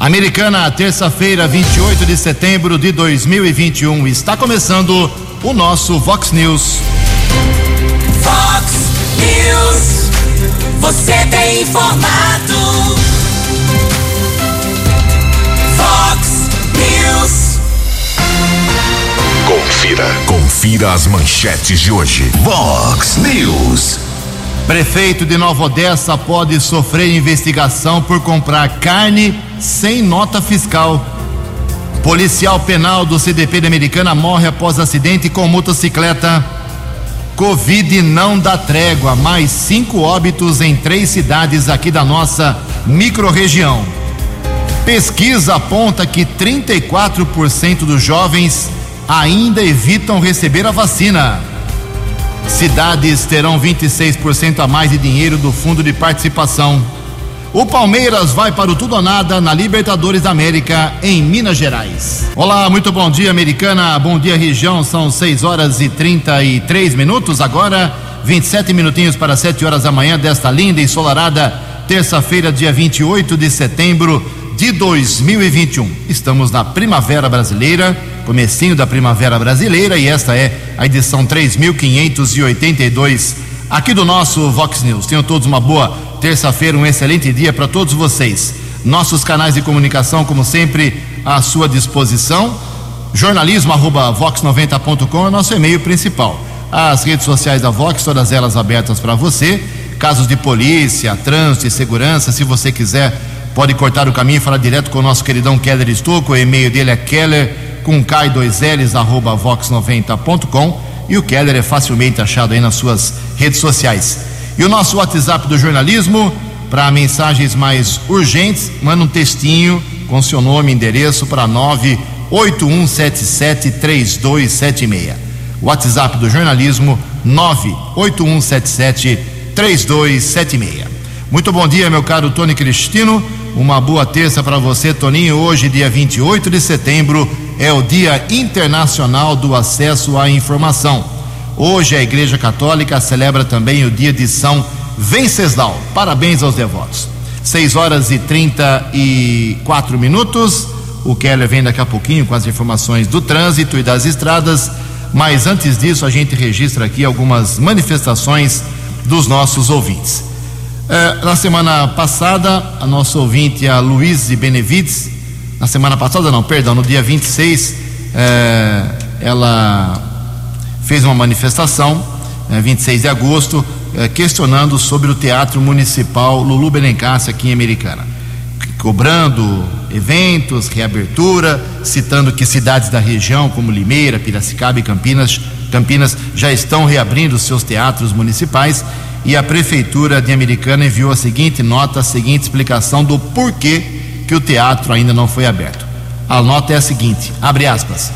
Americana, terça-feira, 28 de setembro de 2021. Está começando o nosso Vox News. Vox News. Você tem informado. Vox News. Confira. Confira as manchetes de hoje. Vox News. Prefeito de Nova Odessa pode sofrer investigação por comprar carne sem nota fiscal. Policial penal do CDP de Americana morre após acidente com motocicleta. Covid não dá trégua, mais cinco óbitos em três cidades aqui da nossa microrregião. Pesquisa aponta que 34% dos jovens ainda evitam receber a vacina. Cidades terão 26% a mais de dinheiro do Fundo de Participação. O Palmeiras vai para o tudo ou nada na Libertadores da América em Minas Gerais. Olá, muito bom dia, americana. Bom dia, região. São 6 horas e 33 minutos. Agora, 27 minutinhos para 7 horas da manhã desta linda e ensolarada terça-feira, dia 28 de setembro de 2021. Estamos na Primavera Brasileira, comecinho da Primavera Brasileira, e esta é a edição 3582 aqui do nosso Vox News. Tenham todos uma boa terça-feira, um excelente dia para todos vocês. Nossos canais de comunicação, como sempre, à sua disposição. Jornalismo arroba vox90.com é nosso e-mail principal. As redes sociais da Vox, todas elas abertas para você. Casos de polícia, trânsito e segurança, se você quiser, pode cortar o caminho e falar direto com o nosso queridão Keller Estouco. O e-mail dele é keller com K2Ls arroba vox90.com e o Keller é facilmente achado aí nas suas redes sociais. E o nosso WhatsApp do jornalismo, para mensagens mais urgentes, manda um textinho com seu nome e endereço para 981773276. WhatsApp do jornalismo 981773276. Muito bom dia, meu caro Tony Cristino. Uma boa terça para você, Toninho. Hoje, dia 28 de setembro, é o Dia Internacional do Acesso à Informação. Hoje a Igreja Católica celebra também o dia de São Venceslau. Parabéns aos devotos. 6 horas e 34 minutos. O Keller vem daqui a pouquinho com as informações do trânsito e das estradas. Mas antes disso, a gente registra aqui algumas manifestações dos nossos ouvintes. É, na semana passada, a nossa ouvinte, a Luiz Benevides, na semana passada, não, perdão, no dia 26, é, ela fez uma manifestação, é, 26 de agosto, é, questionando sobre o Teatro Municipal Lulu Belencassi aqui em Americana. Cobrando eventos, reabertura, citando que cidades da região, como Limeira, Piracicaba e Campinas, Campinas já estão reabrindo seus teatros municipais e a Prefeitura de Americana enviou a seguinte nota, a seguinte explicação do porquê que o teatro ainda não foi aberto. A nota é a seguinte: abre aspas.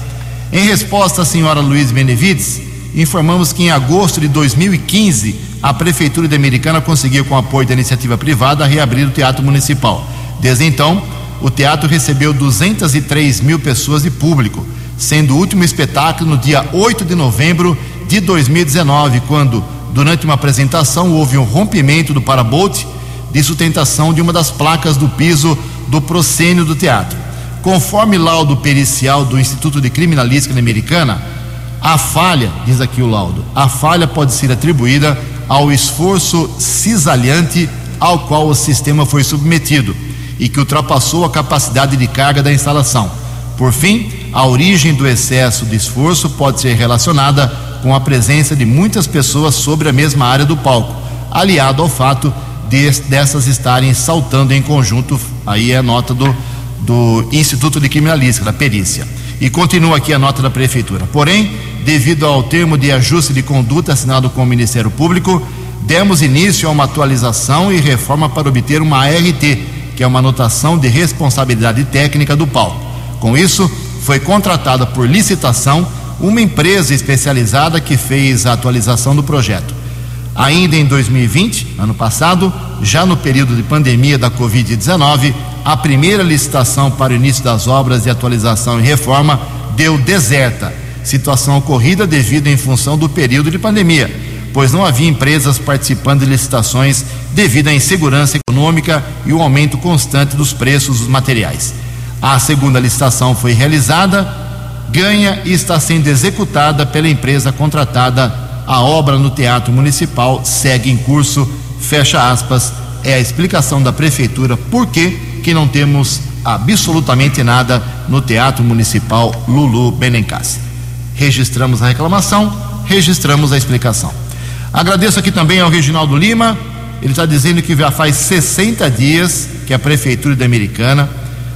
Em resposta à senhora Luiz Benevides, informamos que em agosto de 2015 a Prefeitura de Americana conseguiu, com apoio da iniciativa privada, reabrir o Teatro Municipal. Desde então, o teatro recebeu 203 mil pessoas de público, sendo o último espetáculo no dia 8 de novembro de 2019, quando, durante uma apresentação, houve um rompimento do parabote de sustentação de uma das placas do piso do proscênio do teatro. Conforme laudo pericial do Instituto de Criminalística Americana, a falha, diz aqui o laudo, a falha pode ser atribuída ao esforço cisalhante ao qual o sistema foi submetido e que ultrapassou a capacidade de carga da instalação. Por fim, a origem do excesso de esforço pode ser relacionada com a presença de muitas pessoas sobre a mesma área do palco, aliado ao fato de, dessas estarem saltando em conjunto. Aí é a nota do, do Instituto de Criminalística, da perícia. E continua aqui a nota da Prefeitura. Porém, devido ao termo de ajuste de conduta assinado com o Ministério Público, demos início a uma atualização e reforma para obter uma ART, que é uma anotação de responsabilidade técnica do palco. Com isso, foi contratada por licitação uma empresa especializada que fez a atualização do projeto. Ainda em 2020, ano passado, já no período de pandemia da Covid-19, a primeira licitação para o início das obras de atualização e reforma deu deserta, situação ocorrida devido em função do período de pandemia, pois não havia empresas participando de licitações devido à insegurança econômica e o aumento constante dos preços dos materiais. A segunda licitação foi realizada, ganha e está sendo executada pela empresa contratada. A obra no Teatro Municipal segue em curso, fecha aspas, é a explicação da prefeitura por que, que não temos absolutamente nada no Teatro Municipal Lulu Benencassi. Registramos a reclamação, registramos a explicação. Agradeço aqui também ao Reginaldo Lima, ele está dizendo que já faz 60 dias que a Prefeitura da Americana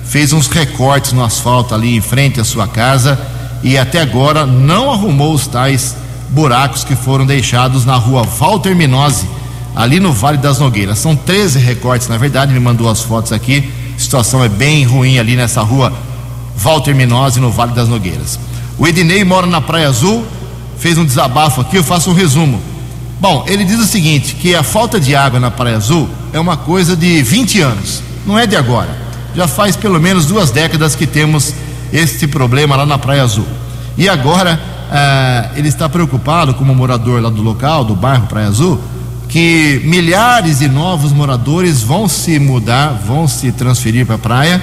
fez uns recortes no asfalto ali em frente à sua casa e até agora não arrumou os tais buracos que foram deixados na rua Walter Minose, ali no Vale das Nogueiras. São 13 recortes, na verdade, ele mandou as fotos aqui. A situação é bem ruim ali nessa rua Walter Minose, no Vale das Nogueiras. O Ednei mora na Praia Azul, fez um desabafo aqui, eu faço um resumo. Bom, ele diz o seguinte: que a falta de água na Praia Azul é uma coisa de 20 anos, não é de agora. Já faz pelo menos duas décadas que temos este problema lá na Praia Azul. E agora ah, ele está preocupado, como morador lá do local, do bairro Praia Azul, que milhares de novos moradores vão se mudar, vão se transferir para a praia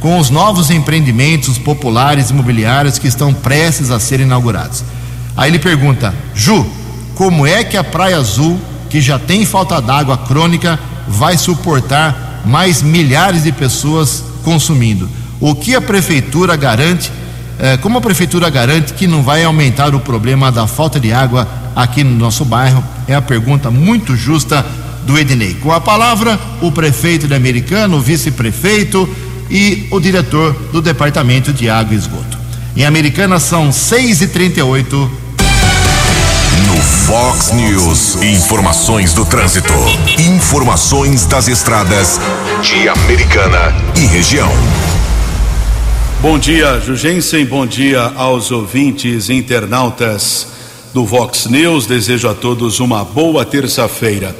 com os novos empreendimentos populares imobiliários que estão prestes a ser inaugurados. Aí ele pergunta: Ju, como é que a Praia Azul, que já tem falta d'água crônica, vai suportar mais milhares de pessoas consumindo? O que a prefeitura garante? Eh, como a prefeitura garante que não vai aumentar o problema da falta de água aqui no nosso bairro? É a pergunta muito justa do Ednei. Com a palavra, o prefeito de Americano, o vice-prefeito e o diretor do Departamento de Água e Esgoto. Em Americana são 6 e 38 No Fox News, informações do trânsito. Informações das estradas de Americana e região. Bom dia, Jugensen. Bom dia aos ouvintes internautas do Vox News. Desejo a todos uma boa terça-feira.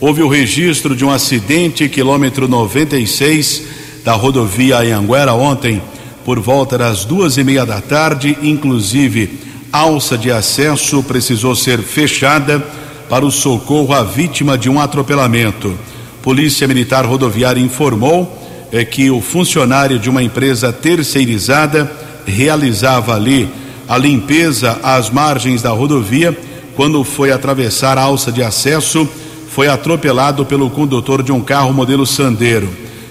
Houve o registro de um acidente, quilômetro 96, da rodovia Anhanguera ontem, por volta das duas e meia da tarde. Inclusive, alça de acesso precisou ser fechada para o socorro à vítima de um atropelamento. Polícia Militar Rodoviária informou é que o funcionário de uma empresa terceirizada realizava ali a limpeza às margens da rodovia quando foi atravessar a alça de acesso, foi atropelado pelo condutor de um carro modelo Sandero.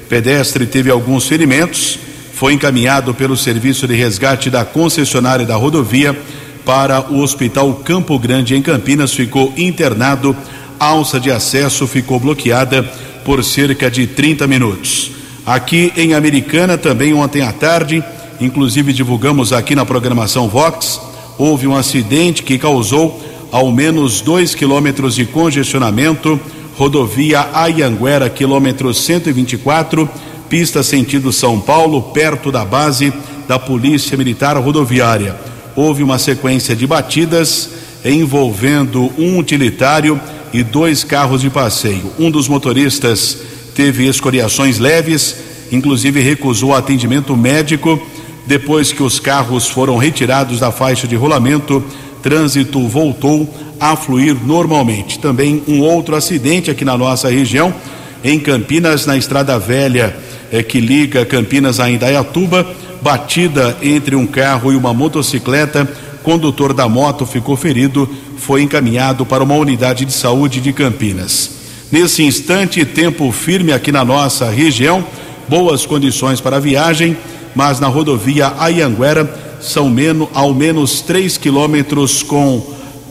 Pedestre teve alguns ferimentos, foi encaminhado pelo serviço de resgate da concessionária da rodovia para o Hospital Campo Grande em Campinas, ficou internado. A alça de acesso ficou bloqueada por cerca de 30 minutos. Aqui em Americana, também ontem à tarde, inclusive divulgamos aqui na programação Vox, houve um acidente que causou ao menos dois quilômetros de congestionamento, rodovia Ayanguera, quilômetro 124, pista sentido São Paulo, perto da base da Polícia Militar Rodoviária. Houve uma sequência de batidas envolvendo um utilitário e dois carros de passeio. Um dos motoristas teve escoriações leves, inclusive recusou atendimento médico. Depois que os carros foram retirados da faixa de rolamento, trânsito voltou a fluir normalmente. Também um outro acidente aqui na nossa região, em Campinas, na Estrada Velha, é, que liga Campinas a Indaiatuba, batida entre um carro e uma motocicleta. Condutor da moto ficou ferido, foi encaminhado para uma unidade de saúde de Campinas. Nesse instante, tempo firme aqui na nossa região, boas condições para a viagem, mas na rodovia Ayanguera são menos, ao menos 3 quilômetros com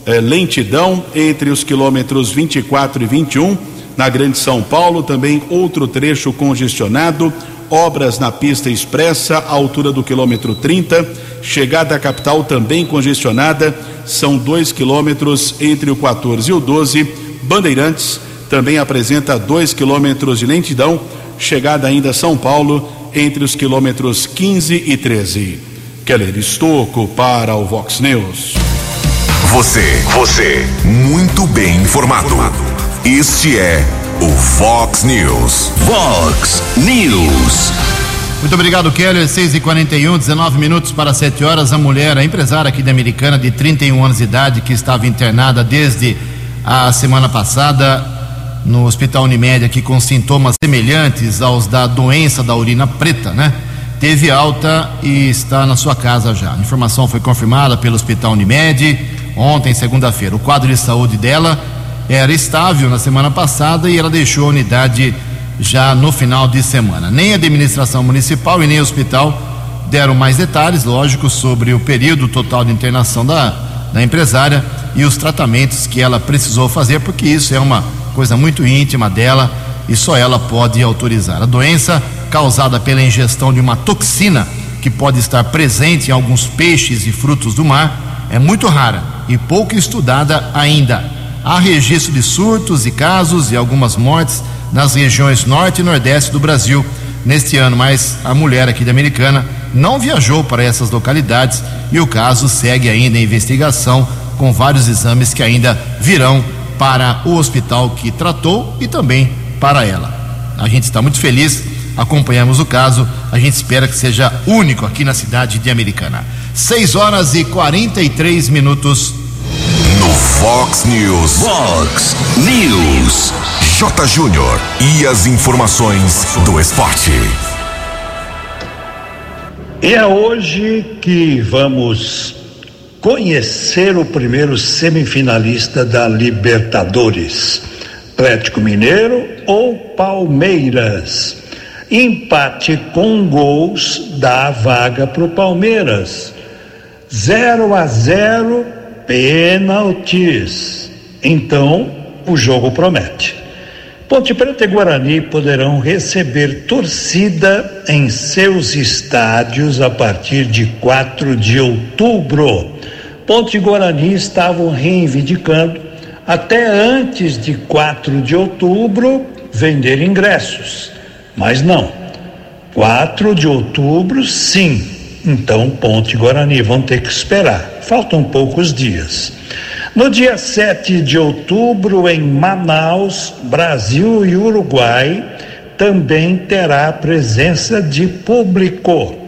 eh, lentidão entre os quilômetros 24 e 21. Na Grande São Paulo, também outro trecho congestionado, obras na pista expressa, altura do quilômetro 30. Chegada à capital também congestionada, são 2 quilômetros entre o 14 e o 12. Bandeirantes também apresenta 2 quilômetros de lentidão, chegada ainda a São Paulo, entre os quilômetros 15 e 13. Keller Estocco para o Vox News. Você, você, muito bem informado. Este é o Fox News. Fox News. Muito obrigado, Keller. 6 e 41 19 minutos para 7 horas. A mulher, a empresária aqui da Americana, de 31 anos de idade, que estava internada desde a semana passada, no Hospital Unimed aqui com sintomas semelhantes aos da doença da urina preta, né? Teve alta e está na sua casa já. A informação foi confirmada pelo Hospital Unimed ontem, segunda-feira. O quadro de saúde dela era estável na semana passada e ela deixou a unidade já no final de semana. Nem a administração municipal e nem o hospital deram mais detalhes, lógico, sobre o período total de internação da, da empresária e os tratamentos que ela precisou fazer, porque isso é uma coisa muito íntima dela e só ela pode autorizar. A doença causada pela ingestão de uma toxina que pode estar presente em alguns peixes e frutos do mar é muito rara e pouco estudada ainda. Há registro de surtos e casos e algumas mortes nas regiões norte e nordeste do Brasil neste ano, mas a mulher aqui de Americana não viajou para essas localidades e o caso segue ainda em investigação com vários exames que ainda virão para o hospital que tratou e também para ela. A gente está muito feliz, acompanhamos o caso, a gente espera que seja único aqui na cidade de Americana. 6 horas e 43 minutos. No Fox News. Fox News. J. Júnior. E as informações do esporte. E é hoje que vamos conhecer o primeiro semifinalista da Libertadores. Atlético Mineiro ou Palmeiras. Empate com gols dá vaga para o Palmeiras. 0 a 0 pênaltis. Então, o jogo promete. Ponte Preta e Guarani poderão receber torcida em seus estádios a partir de 4 de outubro. Ponte Guarani estavam reivindicando, até antes de 4 de outubro, vender ingressos. Mas não. 4 de outubro, sim. Então, Ponte Guarani vão ter que esperar. Faltam poucos dias. No dia 7 de outubro, em Manaus, Brasil e Uruguai, também terá presença de público,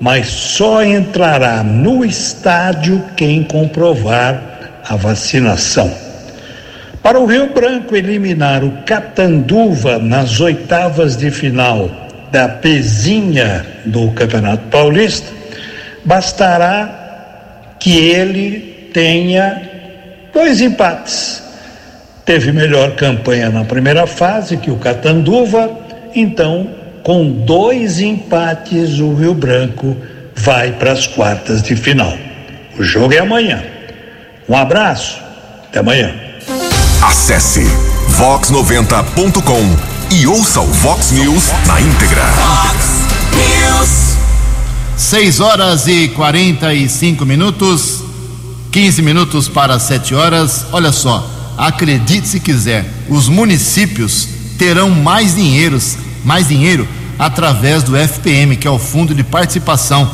mas só entrará no estádio quem comprovar a vacinação. Para o Rio Branco eliminar o Catanduva nas oitavas de final da pezinha do Campeonato Paulista, bastará que ele tenha dois empates. Teve melhor campanha na primeira fase que o Catanduva, então, com dois empates, o Rio Branco vai para as quartas de final. O jogo é amanhã. Um abraço, até amanhã. Acesse vox90.com e ouça o Vox News na íntegra. Fox News. 6 horas e 45 minutos, 15 minutos para 7 horas. Olha só, acredite se quiser, os municípios terão mais dinheiros, mais dinheiro através do FPM, que é o Fundo de Participação,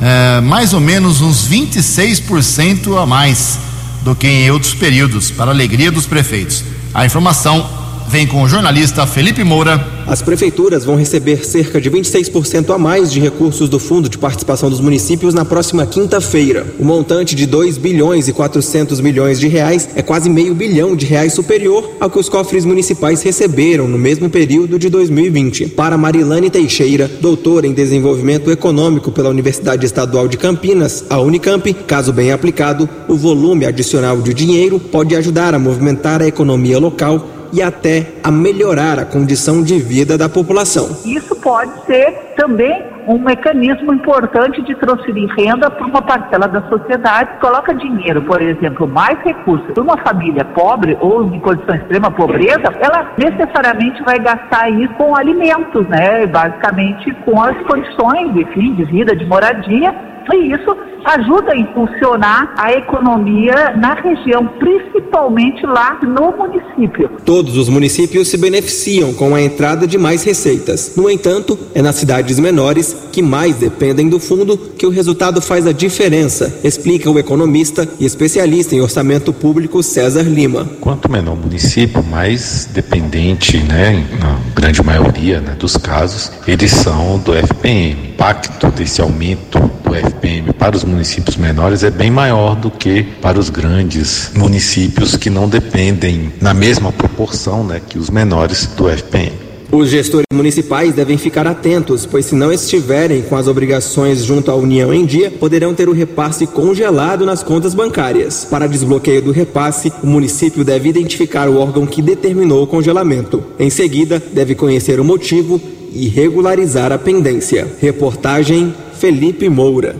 é, mais ou menos uns 26% a mais do que em outros períodos, para alegria dos prefeitos. A informação vem com o jornalista Felipe Moura. As prefeituras vão receber cerca de 26% a mais de recursos do Fundo de Participação dos Municípios na próxima quinta-feira. O montante de 2 bilhões e 400 milhões de reais é quase meio bilhão de reais superior ao que os cofres municipais receberam no mesmo período de 2020. Para Marilane Teixeira, doutora em desenvolvimento econômico pela Universidade Estadual de Campinas, a Unicamp, caso bem aplicado, o volume adicional de dinheiro pode ajudar a movimentar a economia local e até a melhorar a condição de vida da população. Isso pode ser também um mecanismo importante de transferir renda para uma parcela da sociedade. Coloca dinheiro, por exemplo, mais recursos para uma família pobre ou em condição de extrema pobreza, ela necessariamente vai gastar isso com alimentos, né? Basicamente com as condições, enfim, de vida, de moradia. E isso ajuda a impulsionar a economia na região, principalmente lá no município. Todos os municípios se beneficiam com a entrada de mais receitas. No entanto, é nas cidades menores que mais dependem do fundo que o resultado faz a diferença, explica o economista e especialista em orçamento público César Lima. Quanto menor o município, mais dependente, né, na grande maioria né, dos casos, eles são do FPM. Impacto desse aumento do do FPM para os municípios menores é bem maior do que para os grandes municípios que não dependem na mesma proporção né, que os menores do FPM. Os gestores municipais devem ficar atentos, pois se não estiverem com as obrigações junto à União em dia, poderão ter o repasse congelado nas contas bancárias. Para desbloqueio do repasse, o município deve identificar o órgão que determinou o congelamento. Em seguida, deve conhecer o motivo e regularizar a pendência. Reportagem Felipe Moura.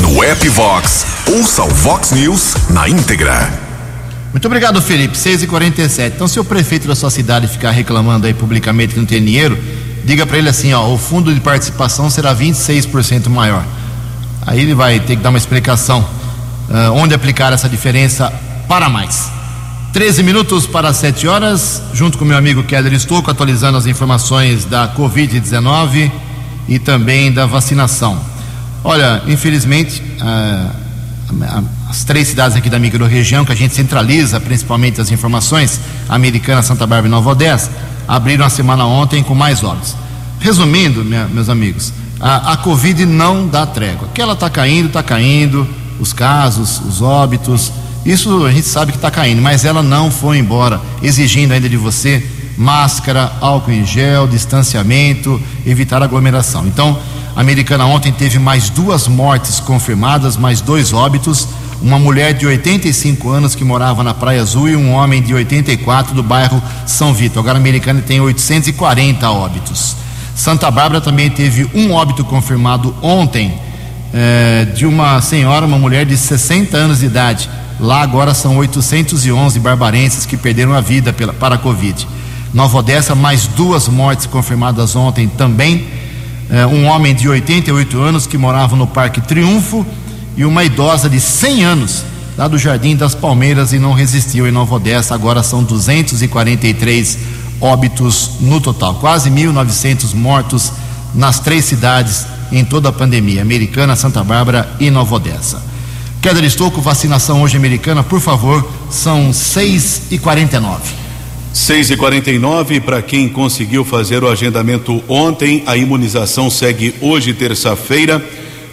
No app Vox, ouça o Vox News na íntegra. Muito obrigado, Felipe. 6h47. Então, se o prefeito da sua cidade ficar reclamando aí publicamente que não tem dinheiro, diga para ele assim: ó, o fundo de participação será 26% maior. Aí ele vai ter que dar uma explicação uh, onde aplicar essa diferença para mais. 13 minutos para 7 horas, junto com meu amigo Keller Estouco, atualizando as informações da Covid-19 e também da vacinação. Olha, infelizmente, as três cidades aqui da microrregião, que a gente centraliza principalmente as informações, Americana, Santa Bárbara e Nova Odessa, abriram a semana ontem com mais óbitos. Resumindo, meus amigos, a, a Covid não dá trégua. Que ela está caindo, está caindo, os casos, os óbitos, isso a gente sabe que está caindo, mas ela não foi embora, exigindo ainda de você máscara, álcool em gel, distanciamento, evitar aglomeração. Então, a americana ontem teve mais duas mortes confirmadas, mais dois óbitos uma mulher de 85 anos que morava na Praia Azul e um homem de 84 do bairro São Vitor. Agora a Americana tem 840 óbitos. Santa Bárbara também teve um óbito confirmado ontem é, de uma senhora, uma mulher de 60 anos de idade. Lá agora são 811 barbarenses que perderam a vida pela, para a Covid. Nova Odessa, mais duas mortes confirmadas ontem também. É, um homem de 88 anos que morava no Parque Triunfo e uma idosa de 100 anos, lá do Jardim das Palmeiras, e não resistiu em Nova Odessa. Agora são 243 óbitos no total, quase 1.900 mortos nas três cidades em toda a pandemia: Americana, Santa Bárbara e Nova Odessa. Keller Estouco, vacinação hoje americana, por favor, são 6 e 49 6 e 49 para quem conseguiu fazer o agendamento ontem, a imunização segue hoje, terça-feira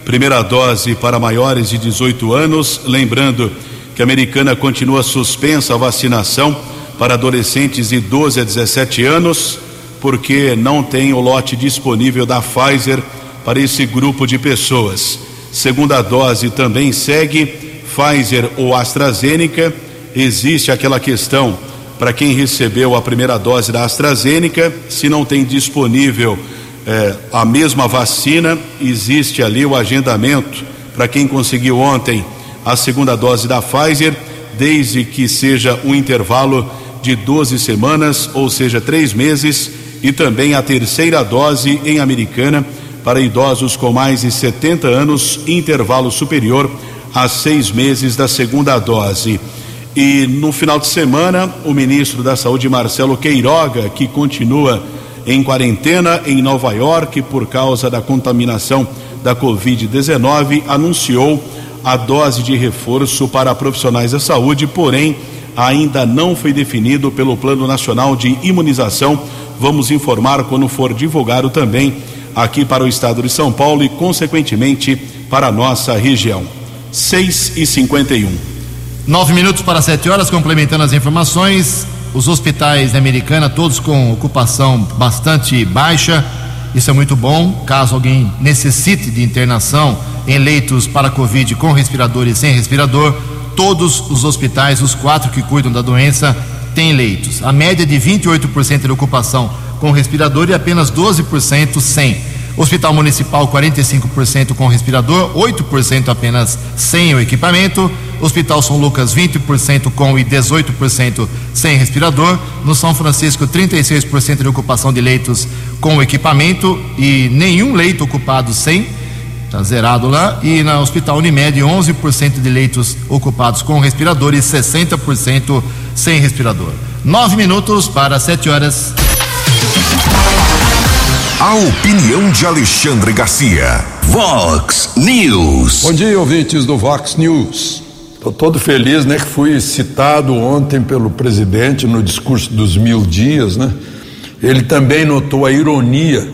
primeira dose para maiores de 18 anos. Lembrando que a americana continua suspensa a vacinação para adolescentes de 12 a 17 anos, porque não tem o lote disponível da Pfizer para esse grupo de pessoas. Segunda dose também segue, Pfizer ou AstraZeneca. Existe aquela questão para quem recebeu a primeira dose da AstraZeneca, se não tem disponível é, a mesma vacina, existe ali o agendamento para quem conseguiu ontem a segunda dose da Pfizer, desde que seja um intervalo de 12 semanas, ou seja, três meses, e também a terceira dose em Americana para idosos com mais de 70 anos, intervalo superior a seis meses da segunda dose. E no final de semana, o ministro da Saúde, Marcelo Queiroga, que continua em quarentena em Nova York por causa da contaminação da Covid-19, anunciou a dose de reforço para profissionais da saúde, porém ainda não foi definido pelo Plano Nacional de Imunização. Vamos informar quando for divulgado também aqui para o estado de São Paulo e, consequentemente, para a nossa região. 6 e 51 Nove minutos para sete horas, complementando as informações os hospitais da Americana, todos com ocupação bastante baixa. Isso é muito bom. Caso alguém necessite de internação em leitos para Covid com respirador e sem respirador, todos os hospitais, os quatro que cuidam da doença, têm leitos. A média de 28% de ocupação com respirador e apenas 12% sem. Hospital Municipal, 45% com respirador, 8% apenas sem o equipamento. Hospital São Lucas 20% com e 18% sem respirador. No São Francisco 36% de ocupação de leitos com equipamento e nenhum leito ocupado sem, está zerado lá. E no Hospital Unimed 11% de leitos ocupados com respirador e 60% sem respirador. Nove minutos para sete horas. A opinião de Alexandre Garcia. Vox News. Bom dia, ouvintes do Vox News. Estou todo feliz, né, que fui citado ontem pelo presidente no discurso dos mil dias, né? Ele também notou a ironia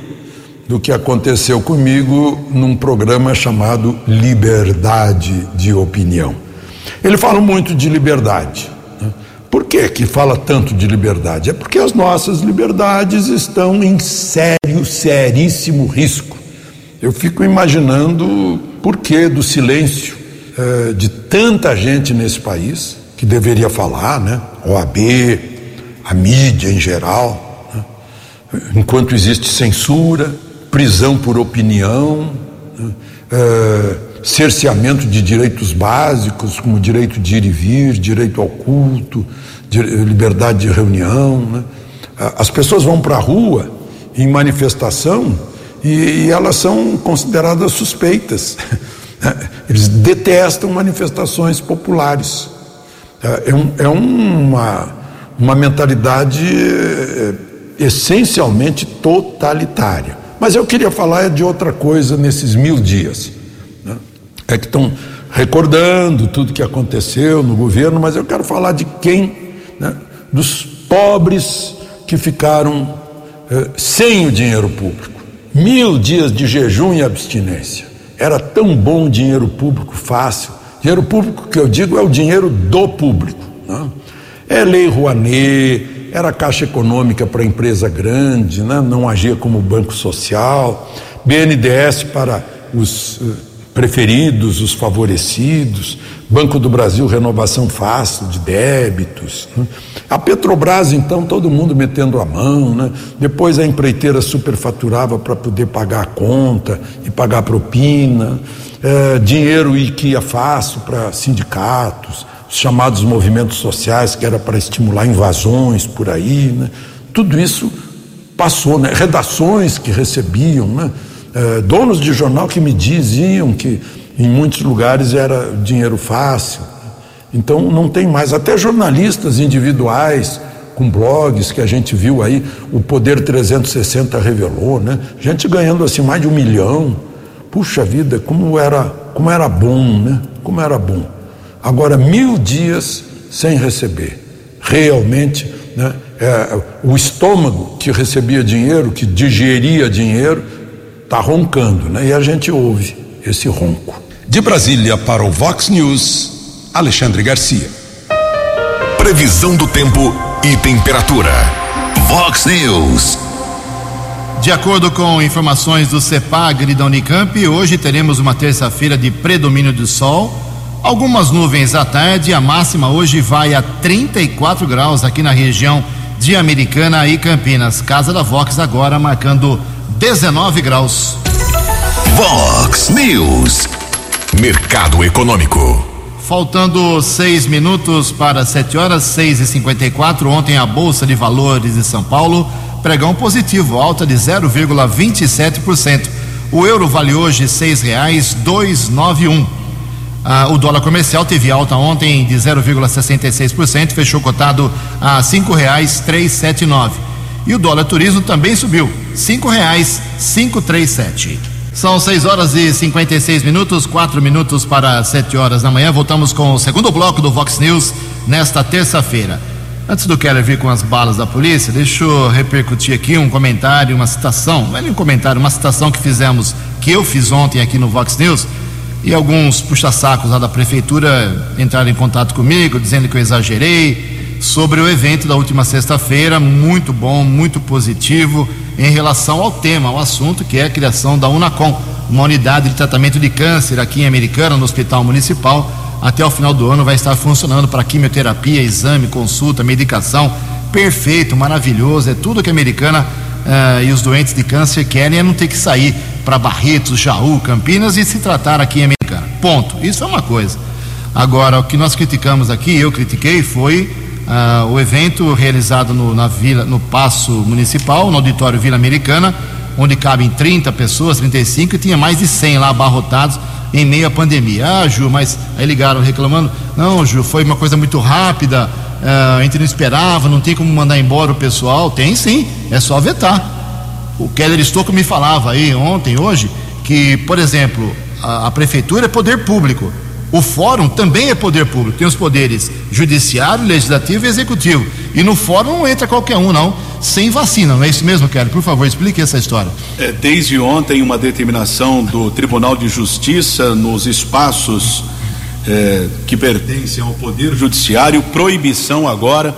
do que aconteceu comigo num programa chamado Liberdade de Opinião. Ele fala muito de liberdade. Por que, que fala tanto de liberdade? É porque as nossas liberdades estão em sério, seríssimo risco. Eu fico imaginando por que do silêncio eh, de tanta gente nesse país que deveria falar, né? OAB, a mídia em geral, né? enquanto existe censura, prisão por opinião, né? é, cerceamento de direitos básicos, como direito de ir e vir, direito ao culto, liberdade de reunião. Né? As pessoas vão para a rua em manifestação e, e elas são consideradas suspeitas. Eles detestam manifestações populares. É, é, um, é uma, uma mentalidade é, essencialmente totalitária. Mas eu queria falar de outra coisa nesses mil dias. É que estão recordando tudo que aconteceu no governo, mas eu quero falar de quem? Né? Dos pobres que ficaram eh, sem o dinheiro público. Mil dias de jejum e abstinência. Era tão bom dinheiro público fácil. Dinheiro público que eu digo é o dinheiro do público. Né? É lei Rouanet, era caixa econômica para empresa grande, né? não agia como banco social, BNDES para os eh, preferidos, os favorecidos, Banco do Brasil, renovação fácil de débitos. Né? A Petrobras, então, todo mundo metendo a mão, né? depois a empreiteira superfaturava para poder pagar a conta e pagar propina, é, dinheiro que ia fácil para sindicatos, os chamados movimentos sociais, que era para estimular invasões por aí, né? tudo isso passou, né? redações que recebiam, né? É, donos de jornal que me diziam que em muitos lugares era dinheiro fácil. Então não tem mais, até jornalistas individuais com blogs que a gente viu aí, o Poder 360 revelou, né? Gente ganhando assim mais de um milhão. Puxa vida, como era, como era bom, né? Como era bom. Agora, mil dias sem receber. Realmente, né, é, o estômago que recebia dinheiro, que digeria dinheiro, está roncando, né? E a gente ouve esse ronco. De Brasília para o Vox News, Alexandre Garcia. Previsão do tempo e temperatura. Vox News. De acordo com informações do CEPAG e da Unicamp, hoje teremos uma terça-feira de predomínio do sol Algumas nuvens à tarde, a máxima hoje vai a 34 graus aqui na região de Americana e Campinas. Casa da Vox agora marcando 19 graus. Vox News. Mercado Econômico. Faltando seis minutos para 7 horas, 6 e 54 Ontem a Bolsa de Valores de São Paulo pregão positivo, alta de 0,27%. O euro vale hoje seis reais dois nove um. Ah, o dólar comercial teve alta ontem de 0,66%, fechou cotado a cinco reais três sete nove. E o dólar turismo também subiu, cinco reais cinco três sete. São 6 horas e 56 minutos, quatro minutos para 7 horas da manhã. Voltamos com o segundo bloco do Vox News nesta terça-feira. Antes do Keller vir com as balas da polícia, deixa eu repercutir aqui um comentário, uma citação, não é nem um comentário, uma citação que fizemos, que eu fiz ontem aqui no Vox News e alguns puxa-sacos lá da prefeitura entraram em contato comigo, dizendo que eu exagerei sobre o evento da última sexta-feira, muito bom, muito positivo em relação ao tema, ao assunto que é a criação da Unacom, uma unidade de tratamento de câncer aqui em Americana, no Hospital Municipal. Até o final do ano vai estar funcionando para quimioterapia, exame, consulta, medicação. Perfeito, maravilhoso, é tudo que a Americana uh, e os doentes de câncer querem é não ter que sair para Barretos, Jaú, Campinas e se tratar aqui em Americana. Ponto. Isso é uma coisa. Agora, o que nós criticamos aqui, eu critiquei, foi uh, o evento realizado no, na vila, no Paço Municipal, no Auditório Vila Americana, onde cabem 30 pessoas, 35, e tinha mais de 100 lá abarrotados em meio à pandemia. Ah, Ju, mas aí ligaram reclamando. Não, Ju, foi uma coisa muito rápida, uh, a gente não esperava, não tem como mandar embora o pessoal. Tem sim, é só vetar. O Keller Estocco me falava aí ontem, hoje, que, por exemplo, a, a, prefeitura é poder público. O fórum também é poder público, tem os poderes judiciário, legislativo e executivo. E no fórum não entra qualquer um, não, sem vacina, não é isso mesmo, Kelly? Por favor, explique essa história. É, desde ontem, uma determinação do Tribunal de Justiça nos espaços é, que pertencem ao Poder Judiciário, proibição agora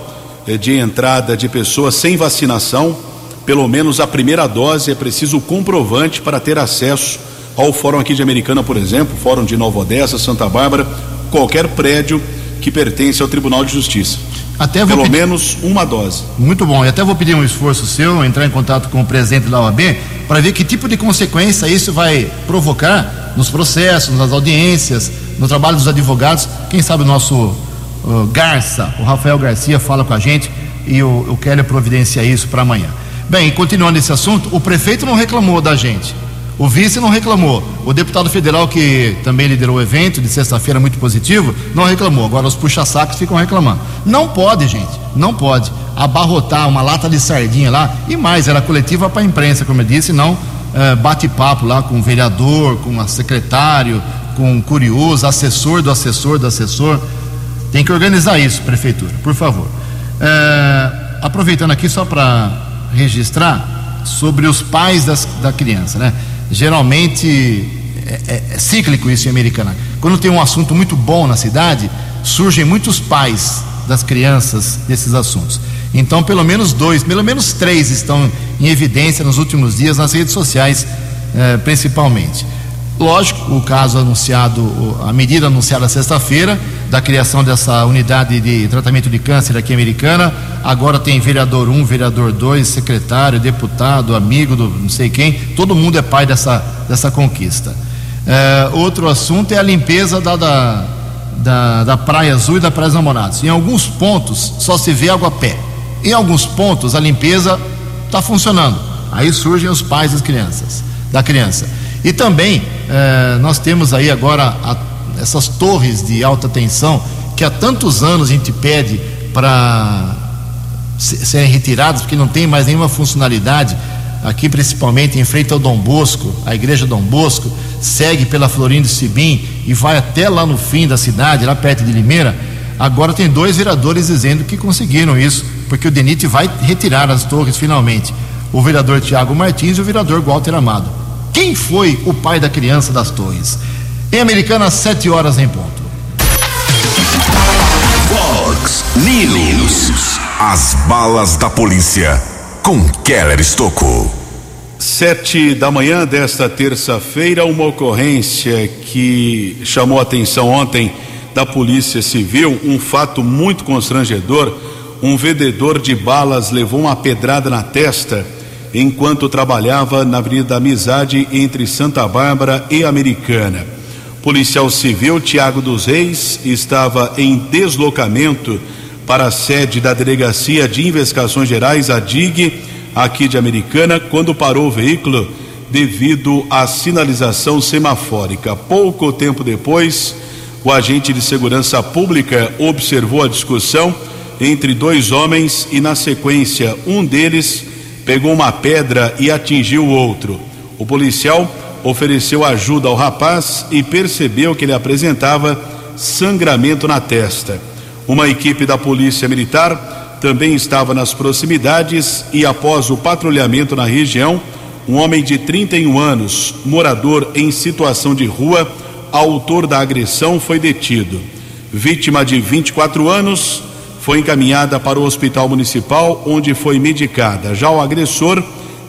é, de entrada de pessoas sem vacinação, pelo menos a primeira dose, é preciso comprovante para ter acesso ao fórum aqui de Americana, por exemplo, fórum de Nova Odessa, Santa Bárbara, qualquer prédio que pertence ao Tribunal de Justiça. Até Pelo pedir... menos uma dose. Muito bom. E até vou pedir um esforço seu, entrar em contato com o presidente da OAB, para ver que tipo de consequência isso vai provocar nos processos, nas audiências, no trabalho dos advogados. Quem sabe o nosso uh, Garça, o Rafael Garcia, fala com a gente e o, o Kelly providencia isso para amanhã. Bem, continuando esse assunto, o prefeito não reclamou da gente. O vice não reclamou. O deputado federal, que também liderou o evento de sexta-feira, muito positivo, não reclamou. Agora os puxa-sacos ficam reclamando. Não pode, gente, não pode abarrotar uma lata de sardinha lá. E mais, era coletiva para a imprensa, como eu disse, não é, bate-papo lá com o vereador, com o secretário, com o curioso, assessor do assessor do assessor. Tem que organizar isso, prefeitura, por favor. É, aproveitando aqui só para registrar sobre os pais das, da criança, né? Geralmente é, é, é, cíclico isso em Americana. Quando tem um assunto muito bom na cidade, surgem muitos pais das crianças desses assuntos. Então, pelo menos dois, pelo menos três estão em evidência nos últimos dias nas redes sociais, eh, principalmente. Lógico, o caso anunciado, a medida anunciada sexta-feira da criação dessa unidade de tratamento de câncer aqui americana, agora tem vereador 1, um, vereador 2, secretário, deputado, amigo do não sei quem, todo mundo é pai dessa, dessa conquista. É, outro assunto é a limpeza da, da, da, da Praia Azul e da Praia dos Namorados. Em alguns pontos só se vê água a pé. Em alguns pontos a limpeza está funcionando. Aí surgem os pais das crianças, da criança. E também eh, nós temos aí agora a, essas torres de alta tensão que há tantos anos a gente pede para serem retiradas porque não tem mais nenhuma funcionalidade. Aqui, principalmente em frente ao Dom Bosco, a igreja Dom Bosco, segue pela Florindo Sibim e vai até lá no fim da cidade, lá perto de Limeira. Agora tem dois vereadores dizendo que conseguiram isso, porque o DENIT vai retirar as torres finalmente. O vereador Tiago Martins e o vereador Walter Amado. Quem foi o pai da criança das torres? Em Americana, sete horas em ponto. Fox News. As balas da polícia com Keller Estocou. Sete da manhã desta terça-feira, uma ocorrência que chamou a atenção ontem da Polícia Civil, um fato muito constrangedor. Um vendedor de balas levou uma pedrada na testa enquanto trabalhava na Avenida Amizade entre Santa Bárbara e Americana. Policial Civil Tiago dos Reis estava em deslocamento para a sede da Delegacia de Investigações Gerais, a DIG, aqui de Americana, quando parou o veículo devido à sinalização semafórica. Pouco tempo depois, o agente de segurança pública observou a discussão entre dois homens e, na sequência, um deles pegou uma pedra e atingiu o outro. O policial ofereceu ajuda ao rapaz e percebeu que ele apresentava sangramento na testa. Uma equipe da Polícia Militar também estava nas proximidades e, após o patrulhamento na região, um homem de 31 anos, morador em situação de rua, autor da agressão, foi detido. Vítima de 24 anos, foi encaminhada para o hospital municipal, onde foi medicada. Já o agressor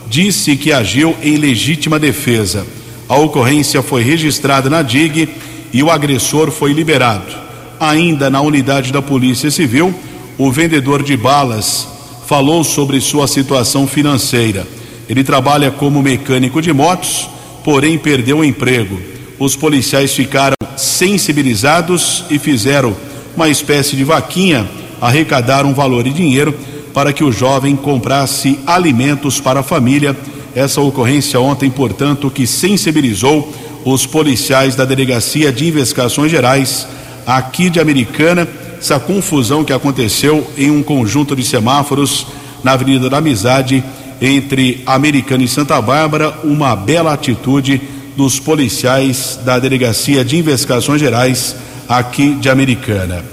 disse que agiu em legítima defesa. A ocorrência foi registrada na DIG e o agressor foi liberado. Ainda na unidade da Polícia Civil, o vendedor de balas falou sobre sua situação financeira. Ele trabalha como mecânico de motos, porém perdeu o emprego. Os policiais ficaram sensibilizados e fizeram uma espécie de vaquinha arrecadar um valor em dinheiro para que o jovem comprasse alimentos para a família. Essa ocorrência ontem, portanto, que sensibilizou os policiais da Delegacia de Investigações Gerais aqui de Americana, essa confusão que aconteceu em um conjunto de semáforos na Avenida da Amizade entre Americana e Santa Bárbara, uma bela atitude dos policiais da Delegacia de Investigações Gerais aqui de Americana.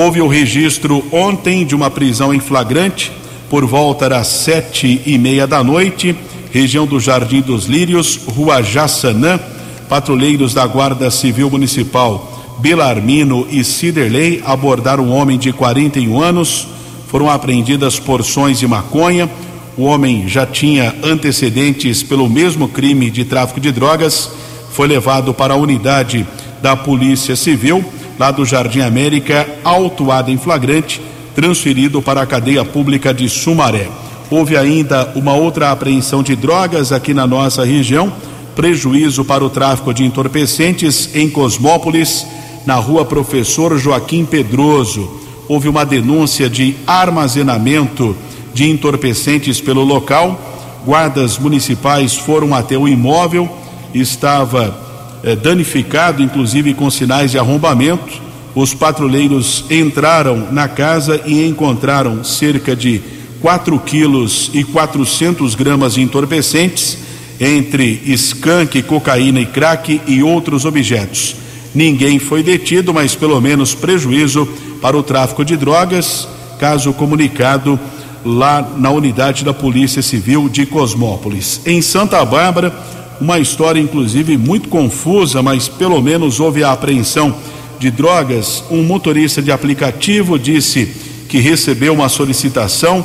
Houve o registro ontem de uma prisão em flagrante por volta das sete e meia da noite, região do Jardim dos Lírios, Rua Jaçanã. Patrulheiros da Guarda Civil Municipal Belarmino e Ciderley abordaram um homem de 41 anos. Foram apreendidas porções de maconha. O homem já tinha antecedentes pelo mesmo crime de tráfico de drogas. Foi levado para a unidade da Polícia Civil, lá do Jardim América, autuado em flagrante transferido para a cadeia pública de Sumaré. Houve ainda uma outra apreensão de drogas aqui na nossa região, prejuízo para o tráfico de entorpecentes em Cosmópolis, na rua Professor Joaquim Pedroso. Houve uma denúncia de armazenamento de entorpecentes pelo local. Guardas municipais foram até o imóvel, estava eh, danificado, inclusive com sinais de arrombamento os patrulheiros entraram na casa e encontraram cerca de 4 quilos e 400 gramas de entorpecentes, entre skunk, cocaína e crack e outros objetos. Ninguém foi detido, mas pelo menos prejuízo para o tráfico de drogas, caso comunicado lá na unidade da Polícia Civil de Cosmópolis. Em Santa Bárbara, uma história inclusive muito confusa, mas pelo menos houve a apreensão de Drogas, um motorista de aplicativo disse que recebeu uma solicitação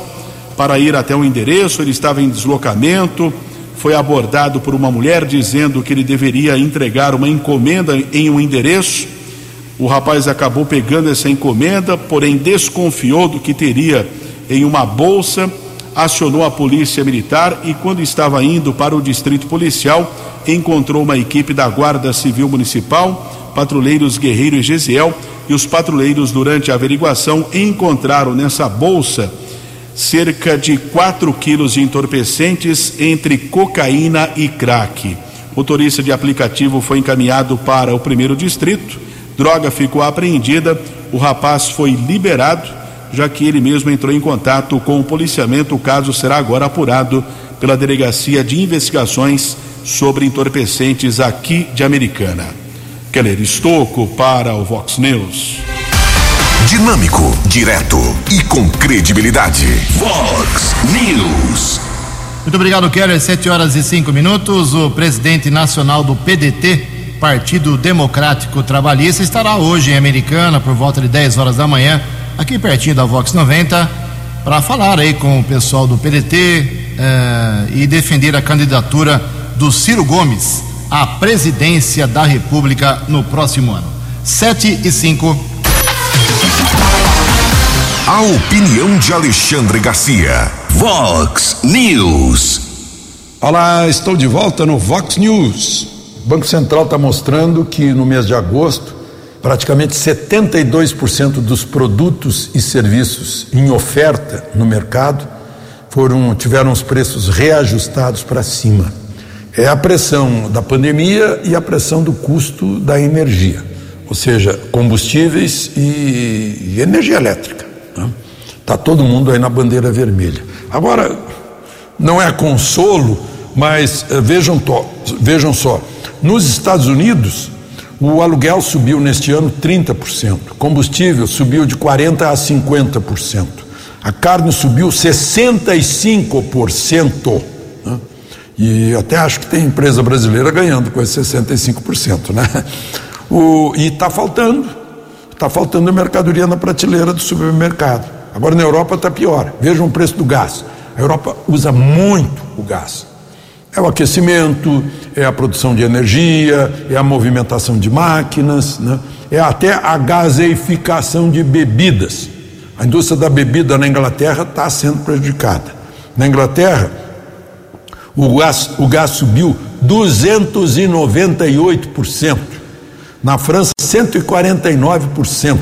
para ir até um endereço, ele estava em deslocamento, foi abordado por uma mulher dizendo que ele deveria entregar uma encomenda em um endereço. O rapaz acabou pegando essa encomenda, porém desconfiou do que teria em uma bolsa, acionou a polícia militar e, quando estava indo para o distrito policial, encontrou uma equipe da Guarda Civil Municipal patrulheiros Guerreiro e Gesiel e os patrulheiros, durante a averiguação, encontraram nessa bolsa cerca de 4 quilos de entorpecentes entre cocaína e crack. O motorista de aplicativo foi encaminhado para o primeiro distrito, droga ficou apreendida, o rapaz foi liberado, já que ele mesmo entrou em contato com o policiamento. O caso será agora apurado pela Delegacia de Investigações sobre Entorpecentes aqui de Americana. Keller Estocco para o Vox News. Dinâmico, direto e com credibilidade. Vox News. Muito obrigado, Keller. Sete horas e cinco minutos. O presidente nacional do PDT, Partido Democrático Trabalhista, estará hoje em Americana por volta de 10 horas da manhã, aqui pertinho da Vox 90, para falar aí com o pessoal do PDT eh, e defender a candidatura do Ciro Gomes à presidência da República no próximo ano. 7 e 5. A opinião de Alexandre Garcia. Vox News. Olá, estou de volta no Vox News. O Banco Central está mostrando que no mês de agosto, praticamente 72% dos produtos e serviços em oferta no mercado foram tiveram os preços reajustados para cima é a pressão da pandemia e a pressão do custo da energia, ou seja, combustíveis e, e energia elétrica. Está né? Tá todo mundo aí na bandeira vermelha. Agora, não é consolo, mas uh, vejam, to, vejam só: nos Estados Unidos, o aluguel subiu neste ano 30%, combustível subiu de 40% a 50%, a carne subiu 65%. Né? E até acho que tem empresa brasileira ganhando com esses 65%, né? O, e está faltando, está faltando mercadoria na prateleira do supermercado. Agora na Europa está pior. Vejam o preço do gás. A Europa usa muito o gás. É o aquecimento, é a produção de energia, é a movimentação de máquinas, né? é até a gaseificação de bebidas. A indústria da bebida na Inglaterra está sendo prejudicada. Na Inglaterra, o gás, o gás subiu 298%. Na França, 149%.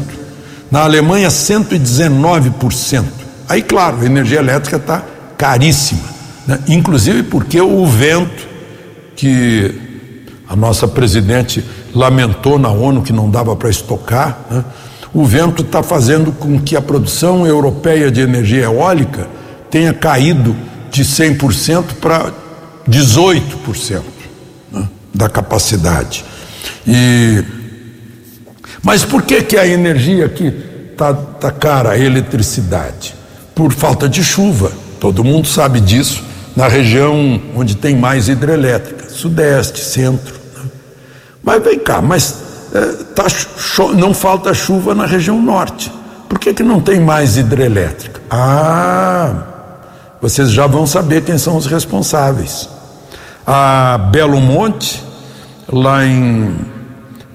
Na Alemanha, 119%. Aí, claro, a energia elétrica está caríssima. Né? Inclusive porque o vento, que a nossa presidente lamentou na ONU que não dava para estocar, né? o vento está fazendo com que a produção europeia de energia eólica tenha caído de 100% para 18% né, da capacidade. E Mas por que, que a energia aqui está tá cara, a eletricidade? Por falta de chuva. Todo mundo sabe disso na região onde tem mais hidrelétrica, sudeste, centro. Né? Mas vem cá, mas é, tá, não falta chuva na região norte. Por que, que não tem mais hidrelétrica? Ah, vocês já vão saber quem são os responsáveis. A Belo Monte, lá em,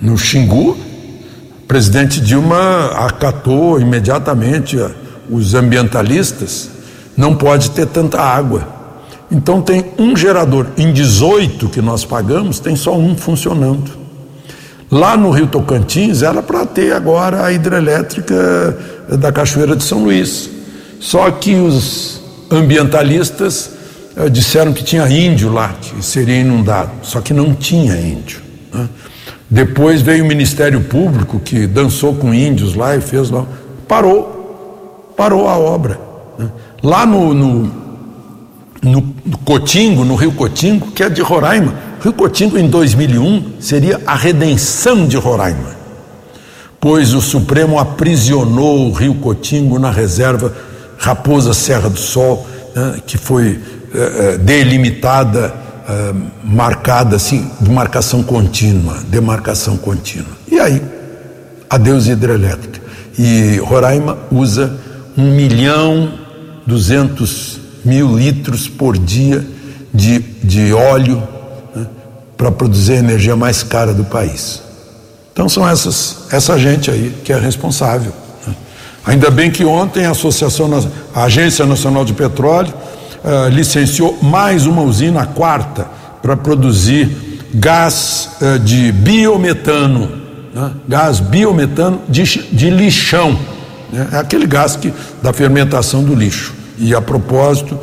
no Xingu, presidente Dilma acatou imediatamente os ambientalistas, não pode ter tanta água. Então tem um gerador. Em 18 que nós pagamos, tem só um funcionando. Lá no Rio Tocantins era para ter agora a hidrelétrica da Cachoeira de São Luís. Só que os ambientalistas eh, disseram que tinha índio lá, que seria inundado. Só que não tinha índio. Né? Depois veio o Ministério Público, que dançou com índios lá e fez lá. Parou. Parou a obra. Né? Lá no, no, no, Cotingo, no Rio Cotingo, que é de Roraima. Rio Cotingo, em 2001, seria a redenção de Roraima, pois o Supremo aprisionou o Rio Cotingo na reserva Raposa Serra do Sol, né, que foi eh, delimitada, eh, marcada assim, de marcação contínua, demarcação contínua. E aí, adeus hidrelétrica. E Roraima usa um milhão duzentos mil litros por dia de, de óleo né, para produzir a energia mais cara do país. Então são essas, essa gente aí que é responsável. Né. Ainda bem que ontem a Associação, a Agência Nacional de Petróleo uh, licenciou mais uma usina, a quarta, para produzir gás uh, de biometano, né, gás biometano de, de lixão. Né, é aquele gás que, da fermentação do lixo. E a propósito,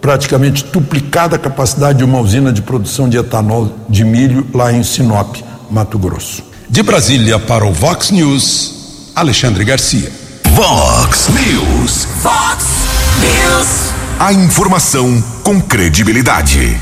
praticamente duplicada a capacidade de uma usina de produção de etanol de milho lá em Sinop, Mato Grosso. De Brasília para o Vox News, Alexandre Garcia. Vox News. Vox News. A informação com credibilidade.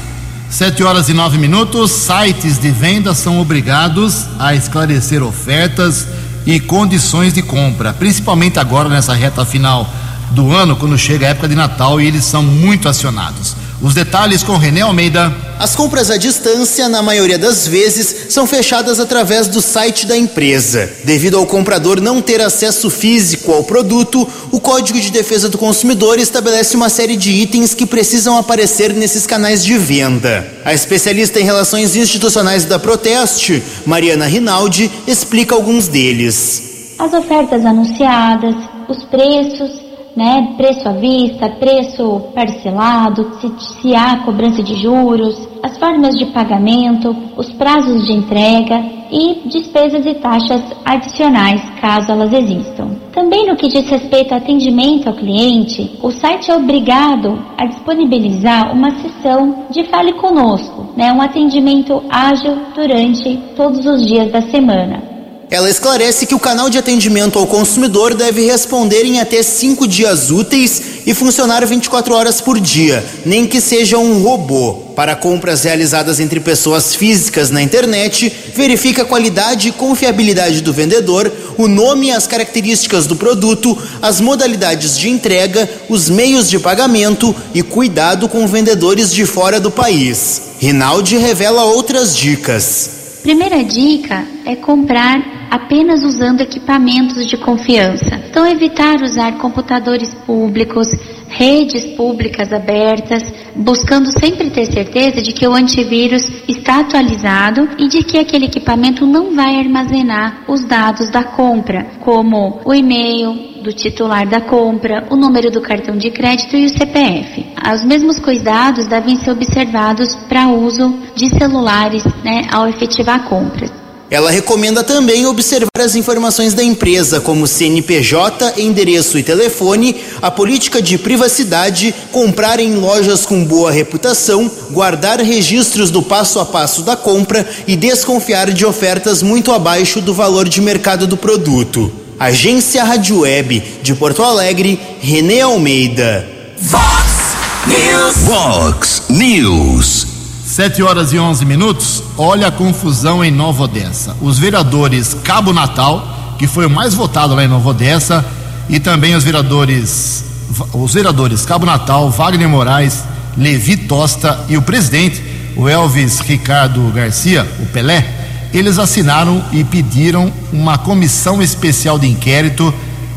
Sete horas e nove minutos. Sites de venda são obrigados a esclarecer ofertas e condições de compra, principalmente agora nessa reta final do ano, quando chega a época de Natal e eles são muito acionados. Os detalhes com René Almeida. As compras à distância, na maioria das vezes, são fechadas através do site da empresa. Devido ao comprador não ter acesso físico ao produto, o Código de Defesa do Consumidor estabelece uma série de itens que precisam aparecer nesses canais de venda. A especialista em relações institucionais da Proteste, Mariana Rinaldi, explica alguns deles. As ofertas anunciadas, os preços né? Preço à vista, preço parcelado, se, se há cobrança de juros, as formas de pagamento, os prazos de entrega e despesas e taxas adicionais, caso elas existam. Também no que diz respeito ao atendimento ao cliente, o site é obrigado a disponibilizar uma sessão de Fale Conosco, né? um atendimento ágil durante todos os dias da semana. Ela esclarece que o canal de atendimento ao consumidor deve responder em até cinco dias úteis e funcionar 24 horas por dia, nem que seja um robô. Para compras realizadas entre pessoas físicas na internet, verifica a qualidade e confiabilidade do vendedor, o nome e as características do produto, as modalidades de entrega, os meios de pagamento e cuidado com vendedores de fora do país. Rinaldi revela outras dicas. Primeira dica é comprar apenas usando equipamentos de confiança. Então, evitar usar computadores públicos, redes públicas abertas, buscando sempre ter certeza de que o antivírus está atualizado e de que aquele equipamento não vai armazenar os dados da compra, como o e-mail, do titular da compra, o número do cartão de crédito e o CPF. Os mesmos cuidados devem ser observados para uso de celulares né, ao efetivar compras. Ela recomenda também observar as informações da empresa, como CNPJ, endereço e telefone, a política de privacidade, comprar em lojas com boa reputação, guardar registros do passo a passo da compra e desconfiar de ofertas muito abaixo do valor de mercado do produto. Agência Rádio Web de Porto Alegre, Renê Almeida. Vox News. Vox News. 7 horas e 11 minutos. Olha a confusão em Nova Odessa. Os vereadores Cabo Natal que foi o mais votado lá em Nova Odessa, e também os vereadores, os vereadores Cabo Natal, Wagner Moraes, Levi Tosta e o presidente, o Elvis Ricardo Garcia, o Pelé, eles assinaram e pediram uma comissão especial de inquérito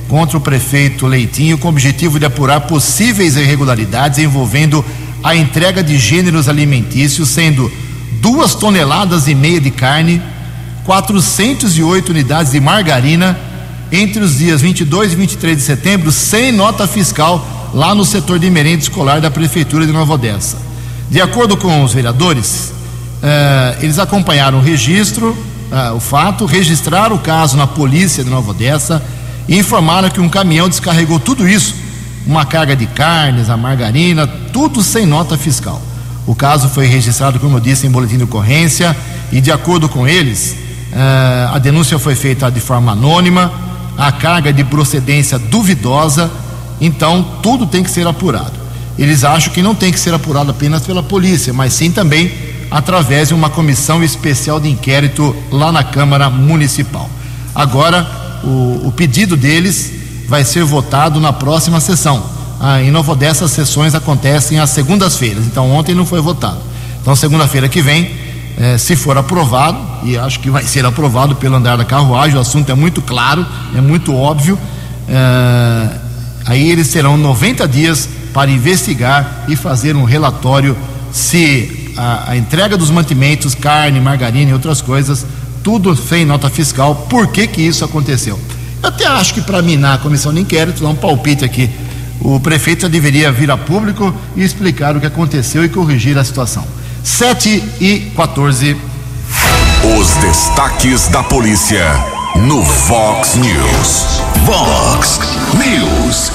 contra o prefeito Leitinho com o objetivo de apurar possíveis irregularidades envolvendo a entrega de gêneros alimentícios, sendo duas toneladas e meia de carne, 408 unidades de margarina entre os dias 22 e 23 de setembro, sem nota fiscal, lá no setor de merenda escolar da Prefeitura de Nova Odessa. De acordo com os vereadores, eh, eles acompanharam o registro, eh, o fato, registraram o caso na polícia de Nova Odessa e informaram que um caminhão descarregou tudo isso, uma carga de carnes, a margarina, tudo sem nota fiscal. O caso foi registrado, como eu disse, em boletim de ocorrência e, de acordo com eles, eh, a denúncia foi feita de forma anônima, a carga de procedência duvidosa, então tudo tem que ser apurado. Eles acham que não tem que ser apurado apenas pela polícia, mas sim também através de uma comissão especial de inquérito lá na Câmara Municipal. Agora, o, o pedido deles vai ser votado na próxima sessão. Ah, em Nova Odessa, as sessões acontecem às segundas-feiras, então ontem não foi votado. Então, segunda-feira que vem, eh, se for aprovado, e acho que vai ser aprovado pelo andar da carruagem, o assunto é muito claro, é muito óbvio, eh, aí eles terão 90 dias para investigar e fazer um relatório se a, a entrega dos mantimentos, carne, margarina e outras coisas, tudo sem nota fiscal, por que que isso aconteceu? Até acho que para minar a comissão de inquérito, dar um palpite aqui, o prefeito já deveria vir a público e explicar o que aconteceu e corrigir a situação. 7 e 14. Os destaques da polícia no Fox News. Fox News.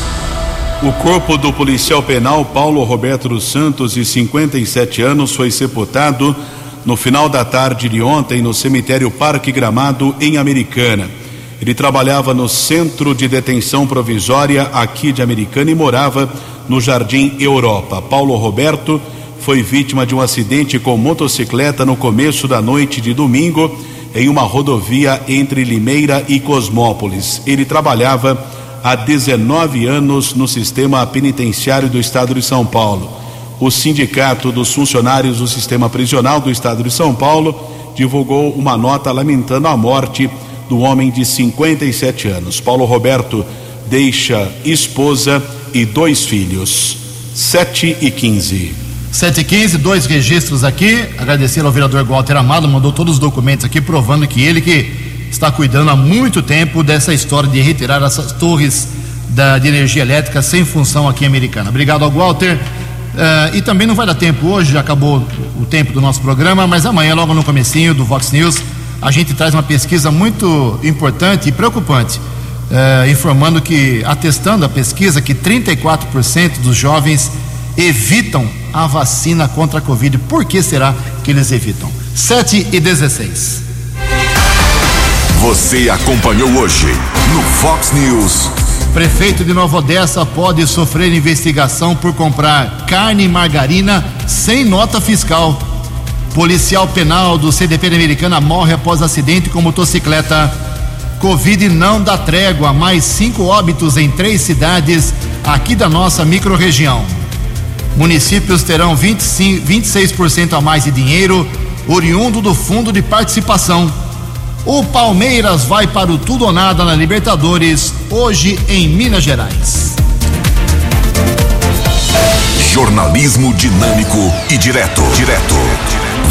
O corpo do policial penal Paulo Roberto dos Santos, de 57 anos, foi sepultado no final da tarde de ontem no cemitério Parque Gramado, em Americana. Ele trabalhava no Centro de Detenção Provisória aqui de Americana e morava no Jardim Europa. Paulo Roberto foi vítima de um acidente com motocicleta no começo da noite de domingo em uma rodovia entre Limeira e Cosmópolis. Ele trabalhava há 19 anos no sistema penitenciário do estado de São Paulo. O Sindicato dos Funcionários do Sistema Prisional do estado de São Paulo divulgou uma nota lamentando a morte do homem de 57 anos. Paulo Roberto deixa esposa e dois filhos. 7 e 15. 7 e 15, dois registros aqui. Agradecer ao vereador Walter Amado, mandou todos os documentos aqui provando que ele que está cuidando há muito tempo dessa história de retirar essas torres da, de energia elétrica sem função aqui em Americana. Obrigado ao Walter. Uh, e também não vai dar tempo hoje, já acabou o tempo do nosso programa, mas amanhã, logo no comecinho do Vox News, a gente traz uma pesquisa muito importante e preocupante, uh, informando que, atestando a pesquisa, que 34% dos jovens evitam a vacina contra a Covid. Por que será que eles evitam? 7 e 16. Você acompanhou hoje no Fox News. Prefeito de Nova Odessa pode sofrer investigação por comprar carne e margarina sem nota fiscal. Policial penal do CDP Americana morre após acidente com motocicleta. Covid não dá trégua, mais cinco óbitos em três cidades aqui da nossa microrregião. Municípios terão 25, 26% a mais de dinheiro oriundo do fundo de participação. O Palmeiras vai para o tudo ou nada na Libertadores, hoje em Minas Gerais. Jornalismo dinâmico e direto. Direto.